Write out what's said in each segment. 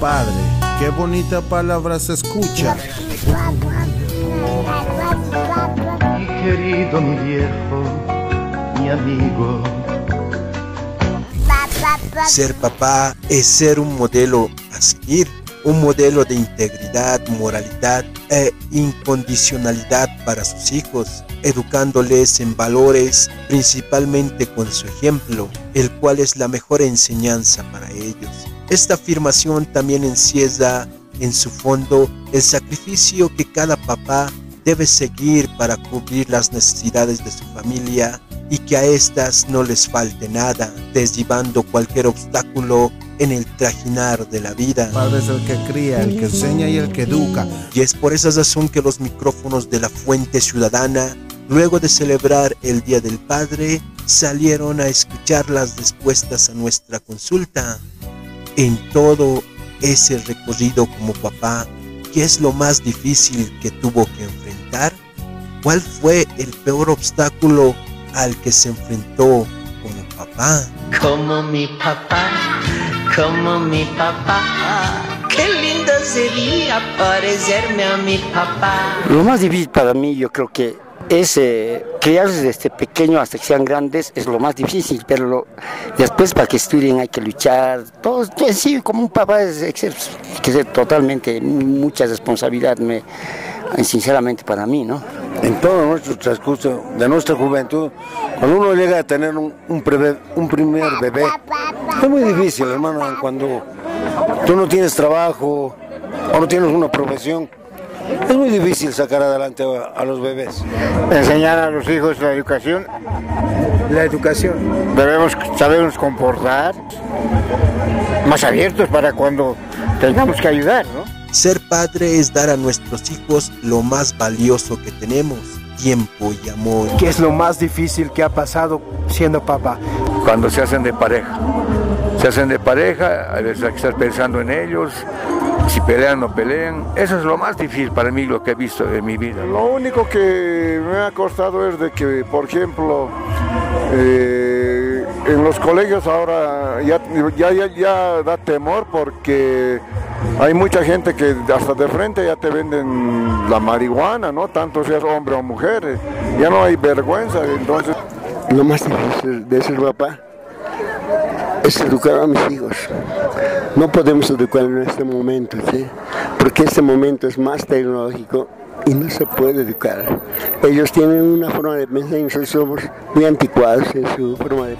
Padre, qué bonita palabra se escucha. Mi querido, mi viejo, mi amigo. Ser papá es ser un modelo a seguir, un modelo de integridad, moralidad e incondicionalidad para sus hijos, educándoles en valores principalmente con su ejemplo, el cual es la mejor enseñanza para ellos. Esta afirmación también encierra en su fondo el sacrificio que cada papá debe seguir para cubrir las necesidades de su familia y que a éstas no les falte nada, desdibando cualquier obstáculo en el trajinar de la vida. Padre es el que cría, el que enseña y el que educa. Y es por esa razón que los micrófonos de la Fuente Ciudadana, luego de celebrar el Día del Padre, salieron a escuchar las respuestas a nuestra consulta. En todo ese recorrido como papá, ¿qué es lo más difícil que tuvo que enfrentar? ¿Cuál fue el peor obstáculo al que se enfrentó como papá? Como mi papá, como mi papá. Qué lindo sería parecerme a mi papá. Lo más difícil para mí yo creo que es eh, criarlos desde pequeño hasta que sean grandes es lo más difícil, pero lo- después para que estudien hay que luchar. Todo, todo sí, como un papá es, es- es- que es totalmente mucha responsabilidad, me, sinceramente para mí, ¿no? En todo nuestro transcurso de nuestra juventud, cuando uno llega a tener un, un, prebe- un primer bebé, es muy difícil, hermano, cuando tú no tienes trabajo o no tienes una profesión. Es muy difícil sacar adelante a, a los bebés. enseñar a los hijos la educación. La educación. Debemos sabernos comportar más abiertos para cuando tengamos que ayudar, ¿no? Ser padre es dar a nuestros hijos lo más valioso que tenemos, tiempo y amor. ¿Qué es lo más difícil que ha pasado siendo papá? cuando se hacen de pareja. Se hacen de pareja, a veces hay que estar pensando en ellos, si pelean o no pelean. Eso es lo más difícil para mí, lo que he visto en mi vida. Lo único que me ha costado es de que, por ejemplo, eh, en los colegios ahora ya, ya, ya, ya da temor porque hay mucha gente que hasta de frente ya te venden la marihuana, ¿no? Tanto seas hombre o mujer, ya no hay vergüenza, entonces... Lo más difícil de ser papá es educar a mis hijos. No podemos educar en este momento, ¿sí? porque este momento es más tecnológico y no se puede educar. Ellos tienen una forma de pensar y nosotros somos muy anticuados en su forma de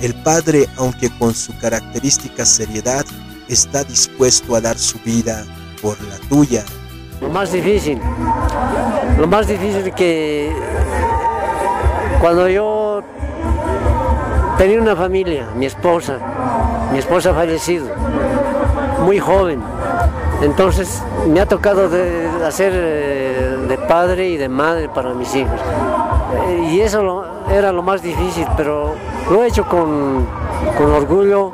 El padre, aunque con su característica seriedad, está dispuesto a dar su vida por la tuya. Lo más difícil, lo más difícil que cuando yo tenía una familia, mi esposa, mi esposa ha fallecido, muy joven, entonces me ha tocado de hacer eh, de padre y de madre para mis hijos. Eh, Y eso lo- era lo más difícil, pero lo he hecho con, con orgullo.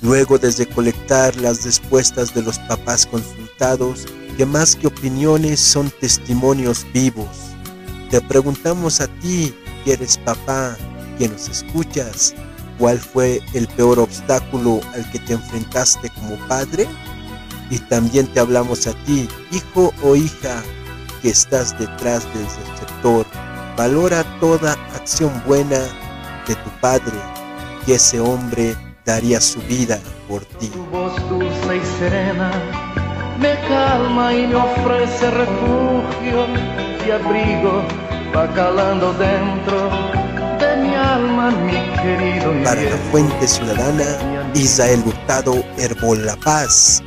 Luego de recolectar las respuestas de los papás consultados, que más que opiniones son testimonios vivos, te preguntamos a ti, que eres papá, que nos escuchas, ¿cuál fue el peor obstáculo al que te enfrentaste como padre? Y también te hablamos a ti, hijo o hija, que estás detrás del receptor. Valora toda acción buena de tu padre, y ese hombre daría su vida por ti. Tu voz dulce y serena me calma y me ofrece refugio y abrigo, va calando dentro Para la. Fuente Ciudadana, Israel Hurtado, Herbol La Paz.